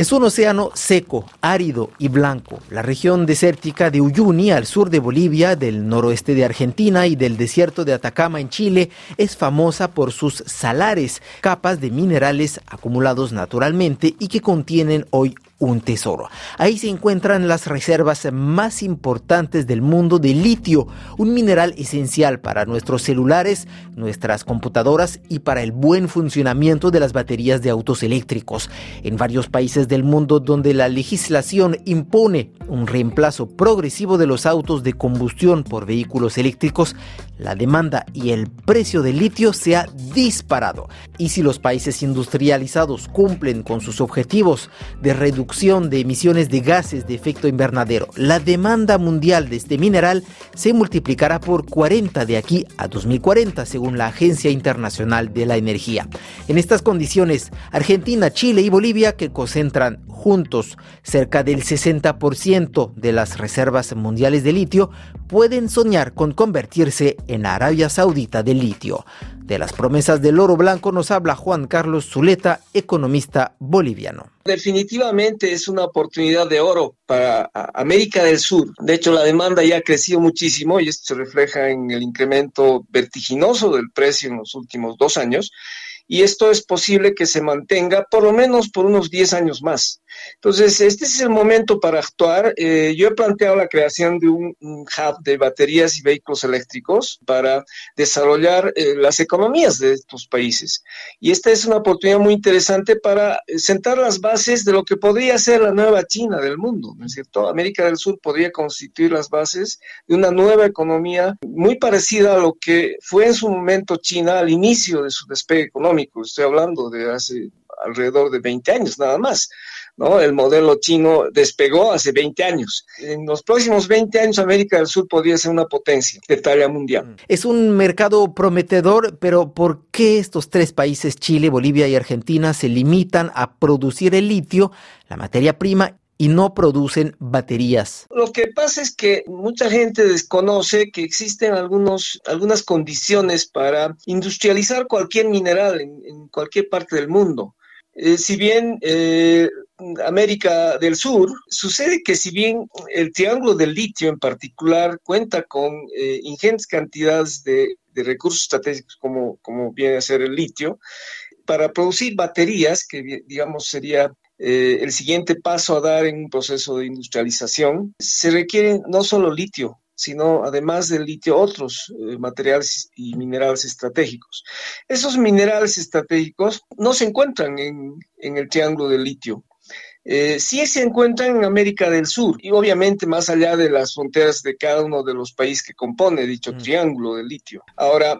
Es un océano seco, árido y blanco. La región desértica de Uyuni, al sur de Bolivia, del noroeste de Argentina y del desierto de Atacama en Chile, es famosa por sus salares, capas de minerales acumulados naturalmente y que contienen hoy un tesoro. Ahí se encuentran las reservas más importantes del mundo de litio, un mineral esencial para nuestros celulares, nuestras computadoras y para el buen funcionamiento de las baterías de autos eléctricos. En varios países del mundo donde la legislación impone un reemplazo progresivo de los autos de combustión por vehículos eléctricos, la demanda y el precio del litio se ha disparado. Y si los países industrializados cumplen con sus objetivos de reducción de emisiones de gases de efecto invernadero, la demanda mundial de este mineral se multiplicará por 40 de aquí a 2040, según la Agencia Internacional de la Energía. En estas condiciones, Argentina, Chile y Bolivia, que concentran juntos cerca del 60% de las reservas mundiales de litio, pueden soñar con convertirse en Arabia Saudita del litio. De las promesas del oro blanco nos habla Juan Carlos Zuleta, economista boliviano. Definitivamente es una oportunidad de oro para América del Sur. De hecho, la demanda ya ha crecido muchísimo y esto se refleja en el incremento vertiginoso del precio en los últimos dos años y esto es posible que se mantenga por lo menos por unos 10 años más. Entonces, este es el momento para actuar. Eh, yo he planteado la creación de un, hub de baterías y vehículos eléctricos para desarrollar eh, las economías de estos países. Y esta es una oportunidad muy interesante para eh, sentar las bases de lo que podría ser la nueva China del mundo, ¿no es cierto? América del Sur podría constituir las bases de una nueva economía muy parecida a lo que fue en su momento China al inicio de su despegue económico estoy hablando de hace alrededor de 20 años nada más. ¿no? El modelo chino despegó hace 20 años. En los próximos 20 años América del Sur podría ser una potencia de talla mundial. Mm. Es un mercado prometedor, pero ¿por qué estos tres países, Chile, Bolivia y Argentina, se limitan a producir el litio, la materia prima, y no producen baterías. Lo que pasa es que mucha gente desconoce que existen algunos, algunas condiciones para industrializar cualquier mineral en, cualquier parte del mundo. Eh, si bien eh, América del Sur, sucede que si bien el triángulo del litio en particular cuenta con eh, ingentes cantidades de, de, recursos estratégicos como, como viene a ser el litio, para producir baterías, que digamos sería eh, el siguiente paso a dar en un proceso de industrialización, se requiere no solo litio, sino además del litio otros eh, materiales y minerales estratégicos. Esos minerales estratégicos no se encuentran en, el triángulo del litio. Eh, sí se encuentran en América del Sur y obviamente más allá de las fronteras de cada uno de los países que compone dicho mm. triángulo del litio. Ahora,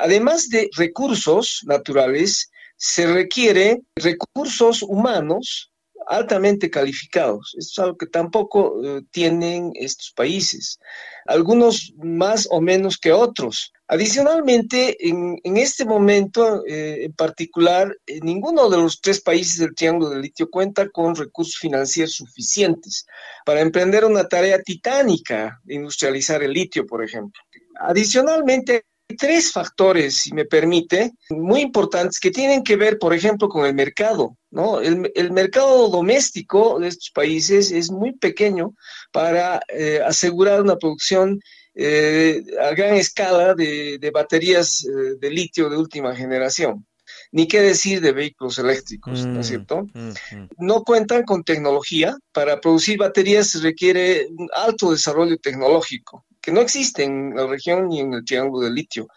además de recursos naturales, se requiere recursos humanos altamente calificados. Esto es algo que tampoco eh, tienen estos países, algunos más o menos que otros. Adicionalmente, en, este momento eh, en particular, eh, ninguno de los tres países del Triángulo del Litio cuenta con recursos financieros suficientes para emprender una tarea titánica de industrializar el litio, por ejemplo. Adicionalmente, tres factores, si me permite, muy importantes que tienen que ver, por ejemplo, con el mercado. ¿no? El, mercado doméstico de estos países es muy pequeño para eh, asegurar una producción eh, a gran escala de, baterías eh, de litio de última generación. Ni qué decir de vehículos eléctricos, ¿no es mm, cierto? Mm, mm. No cuentan con tecnología. Para producir baterías se requiere un alto desarrollo tecnológico que no existe en la región ni en el Triángulo del Litio.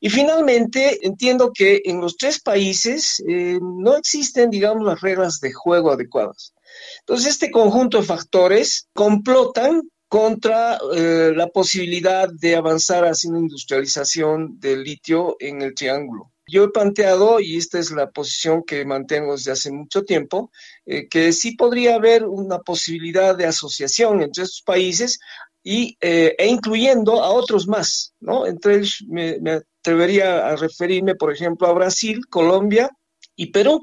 Y finalmente, entiendo que en los tres países eh, no existen, digamos, las reglas de juego adecuadas. Entonces, este conjunto de factores complotan contra eh, la posibilidad de avanzar hacia una industrialización del litio en el triángulo. Yo he planteado, y esta es la posición que mantengo desde hace mucho tiempo, eh, que sí podría haber una posibilidad de asociación entre estos países y, eh, e incluyendo a otros más, ¿no? Entre ellos me, atrevería a referirme, por ejemplo, a Brasil, Colombia y Perú.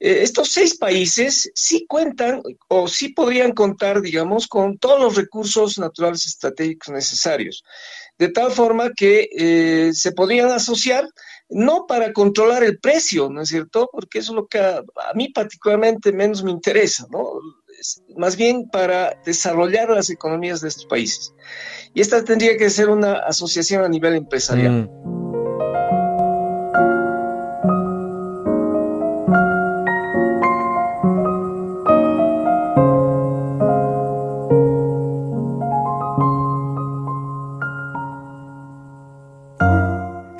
Eh, estos seis países sí cuentan o sí podrían contar, digamos, con todos los recursos naturales estratégicos necesarios, de tal forma que eh, se podrían asociar no para controlar el precio, ¿no es cierto? Porque eso es lo que a, mí particularmente menos me interesa, ¿no? Más bien para desarrollar las economías de estos países. Y esta tendría que ser una asociación a nivel empresarial. Mm.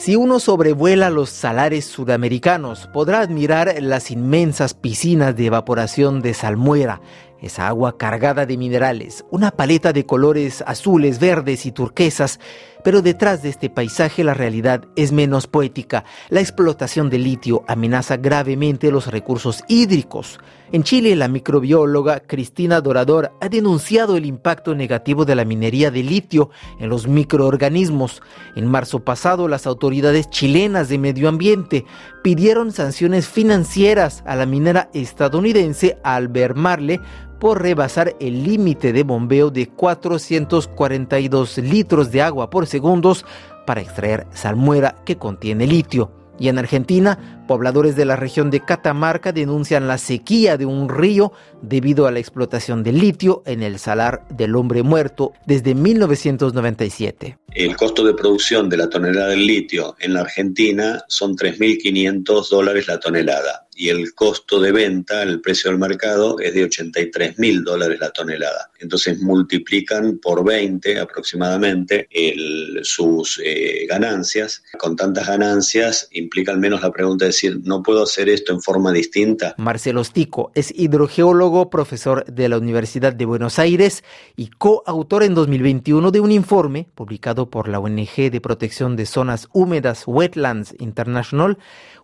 Si uno sobrevuela los salares sudamericanos, podrá admirar las inmensas piscinas de evaporación de salmuera, esa agua cargada de minerales, una paleta de colores azules, verdes y turquesas, pero detrás de este paisaje la realidad es menos poética. La explotación de litio amenaza gravemente los recursos hídricos. En Chile, la microbióloga Cristina Dorador ha denunciado el impacto negativo de la minería de litio en los microorganismos. En marzo pasado, las autoridades chilenas de medio ambiente pidieron sanciones financieras a la minera estadounidense Albert Marle por rebasar el límite de bombeo de 442 litros de agua por segundos para extraer salmuera que contiene litio. Y en Argentina, pobladores de la región de Catamarca denuncian la sequía de un río debido a la explotación de litio en el salar del hombre muerto desde 1997. El costo de producción de la tonelada de litio en la Argentina son 3.500 dólares la tonelada y el costo de venta, el precio del mercado, es de 83 mil dólares la tonelada. Entonces multiplican por 20 aproximadamente sus eh, ganancias. Con tantas ganancias implica al menos la pregunta de ¿no puedo hacer esto en forma distinta? Marcelo Stico es hidrogeólogo, profesor de la Universidad de Buenos Aires y coautor en 2021 de un informe publicado por la ONG de Protección de Zonas Húmedas Wetlands International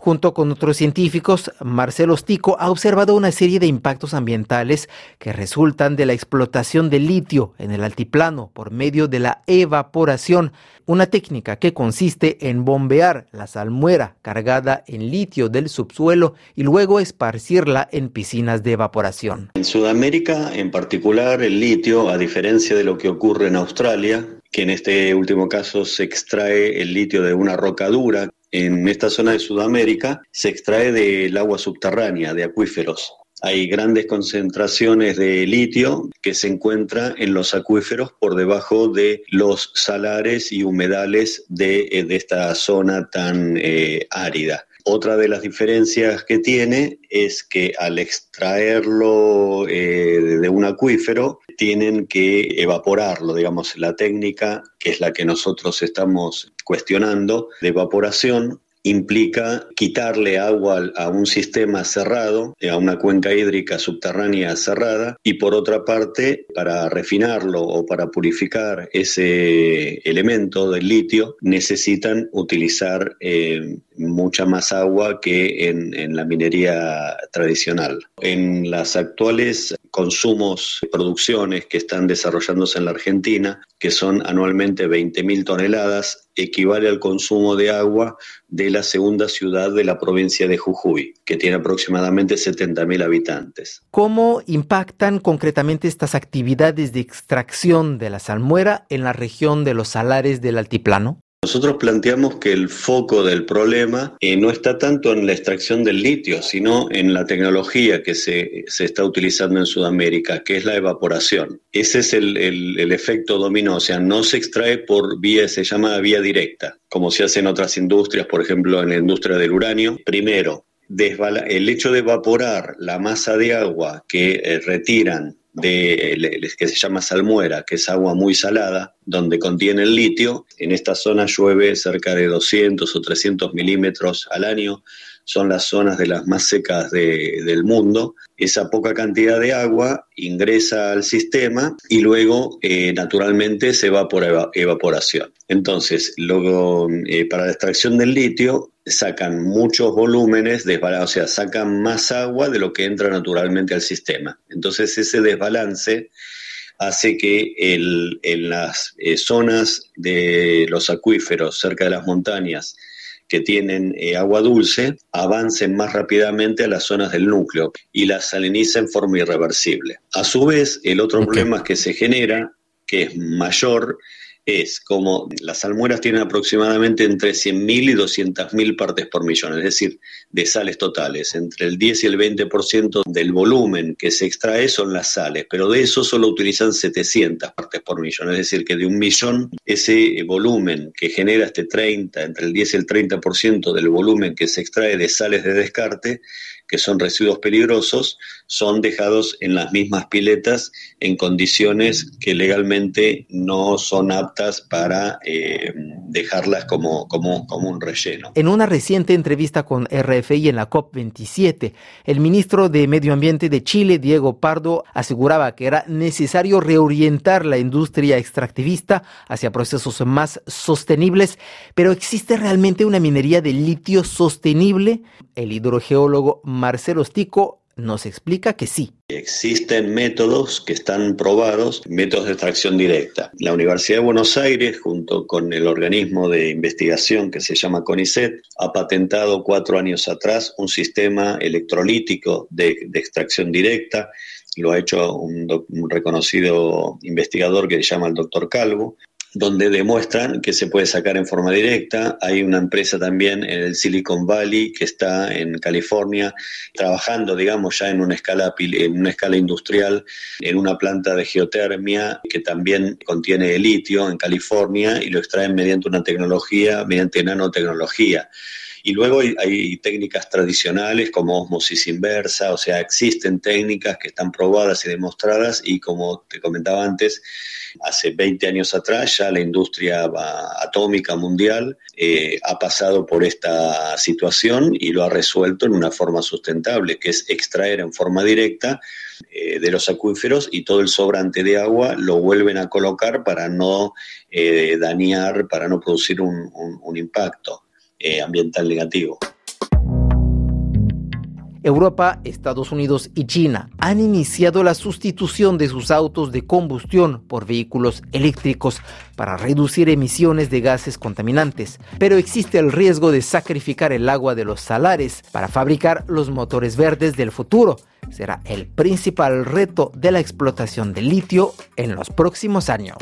Junto con otros científicos, Marcelo Stico ha observado una serie de impactos ambientales que resultan de la explotación del litio en el altiplano por medio de la evaporación, una técnica que consiste en bombear la salmuera cargada en litio del subsuelo y luego esparcirla en piscinas de evaporación. En Sudamérica, en particular, el litio, a diferencia de lo que ocurre en Australia, que en este último caso se extrae el litio de una roca dura en esta zona de Sudamérica se extrae del agua subterránea, de acuíferos. Hay grandes concentraciones de litio que se encuentra en los acuíferos por debajo de los salares y humedales de, esta zona tan eh, árida. Otra de las diferencias que tiene es que al extraerlo eh, de un acuífero tienen que evaporarlo, digamos, la técnica que es la que nosotros estamos cuestionando de evaporación implica quitarle agua a un sistema cerrado, a una cuenca hídrica subterránea cerrada, y por otra parte, para refinarlo o para purificar ese elemento del litio, necesitan utilizar eh, mucha más agua que en, en, la minería tradicional. En las actuales consumos, producciones que están desarrollándose en la Argentina, que son anualmente 20.000 toneladas, equivale al consumo de agua de la segunda ciudad de la provincia de Jujuy, que tiene aproximadamente 70.000 habitantes. ¿Cómo impactan concretamente estas actividades de extracción de la salmuera en la región de los salares del altiplano? Nosotros planteamos que el foco del problema eh, no está tanto en la extracción del litio, sino en la tecnología que se, está utilizando en Sudamérica, que es la evaporación. Ese es el, el, efecto dominó, o sea, no se extrae por vía, se llama vía directa, como se hace en otras industrias, por ejemplo, en la industria del uranio. Primero, el hecho de evaporar la masa de agua que eh, retiran de, que se llama salmuera, que es agua muy salada, donde contiene el litio. En esta zona llueve cerca de 200 o 300 milímetros al año. Son las zonas de las más secas del mundo. Esa poca cantidad de agua ingresa al sistema y luego eh, naturalmente se va por evaporación. Entonces, luego, eh, para la extracción del litio sacan muchos volúmenes, o sea, sacan más agua de lo que entra naturalmente al sistema. Entonces ese desbalance hace que en las eh, zonas de los acuíferos cerca de las montañas que tienen eh, agua dulce avancen más rápidamente a las zonas del núcleo y las saliniza en forma irreversible. A su vez, el otro problema que se genera, que es mayor, es como las salmueras tienen aproximadamente entre 100.000 y 200.000 partes por millón, es decir, de sales totales. Entre el 10 y el 20% del volumen que se extrae son las sales, pero de eso solo utilizan 700 partes por millón, es decir, que de un millón ese volumen que genera este 30, entre el 10 y el 30% del volumen que se extrae de sales de descarte, que son residuos peligrosos, son dejados en las mismas piletas en condiciones que legalmente no son aptas para eh, dejarlas como, como, como un relleno. En una reciente entrevista con RFI en la COP27, el ministro de Medio Ambiente de Chile, Diego Pardo, aseguraba que era necesario reorientar la industria extractivista hacia procesos más sostenibles, pero ¿existe realmente una minería de litio sostenible? El hidrogeólogo Marcelo Stico nos explica que sí. Existen métodos que están probados, métodos de extracción directa. La Universidad de Buenos Aires, junto con el organismo de investigación que se llama CONICET, ha patentado cuatro años atrás un sistema electrolítico de, extracción directa. Lo ha hecho un, un reconocido investigador que se llama el doctor Calvo donde demuestran que se puede sacar en forma directa. Hay una empresa también en el Silicon Valley que está en California trabajando, digamos, ya en una escala, en una escala industrial, en una planta de geotermia que también contiene litio en California y lo extraen mediante una tecnología, mediante nanotecnología. Y luego hay, técnicas tradicionales como osmosis inversa, o sea, existen técnicas que están probadas y demostradas y como te comentaba antes, hace 20 años atrás ya la industria atómica mundial eh, ha pasado por esta situación y lo ha resuelto en una forma sustentable, que es extraer en forma directa eh, de los acuíferos y todo el sobrante de agua lo vuelven a colocar para no eh, dañar, para no producir un impacto. Eh, ambiental negativo. Europa, Estados Unidos y China han iniciado la sustitución de sus autos de combustión por vehículos eléctricos para reducir emisiones de gases contaminantes, pero existe el riesgo de sacrificar el agua de los salares para fabricar los motores verdes del futuro. Será el principal reto de la explotación de litio en los próximos años.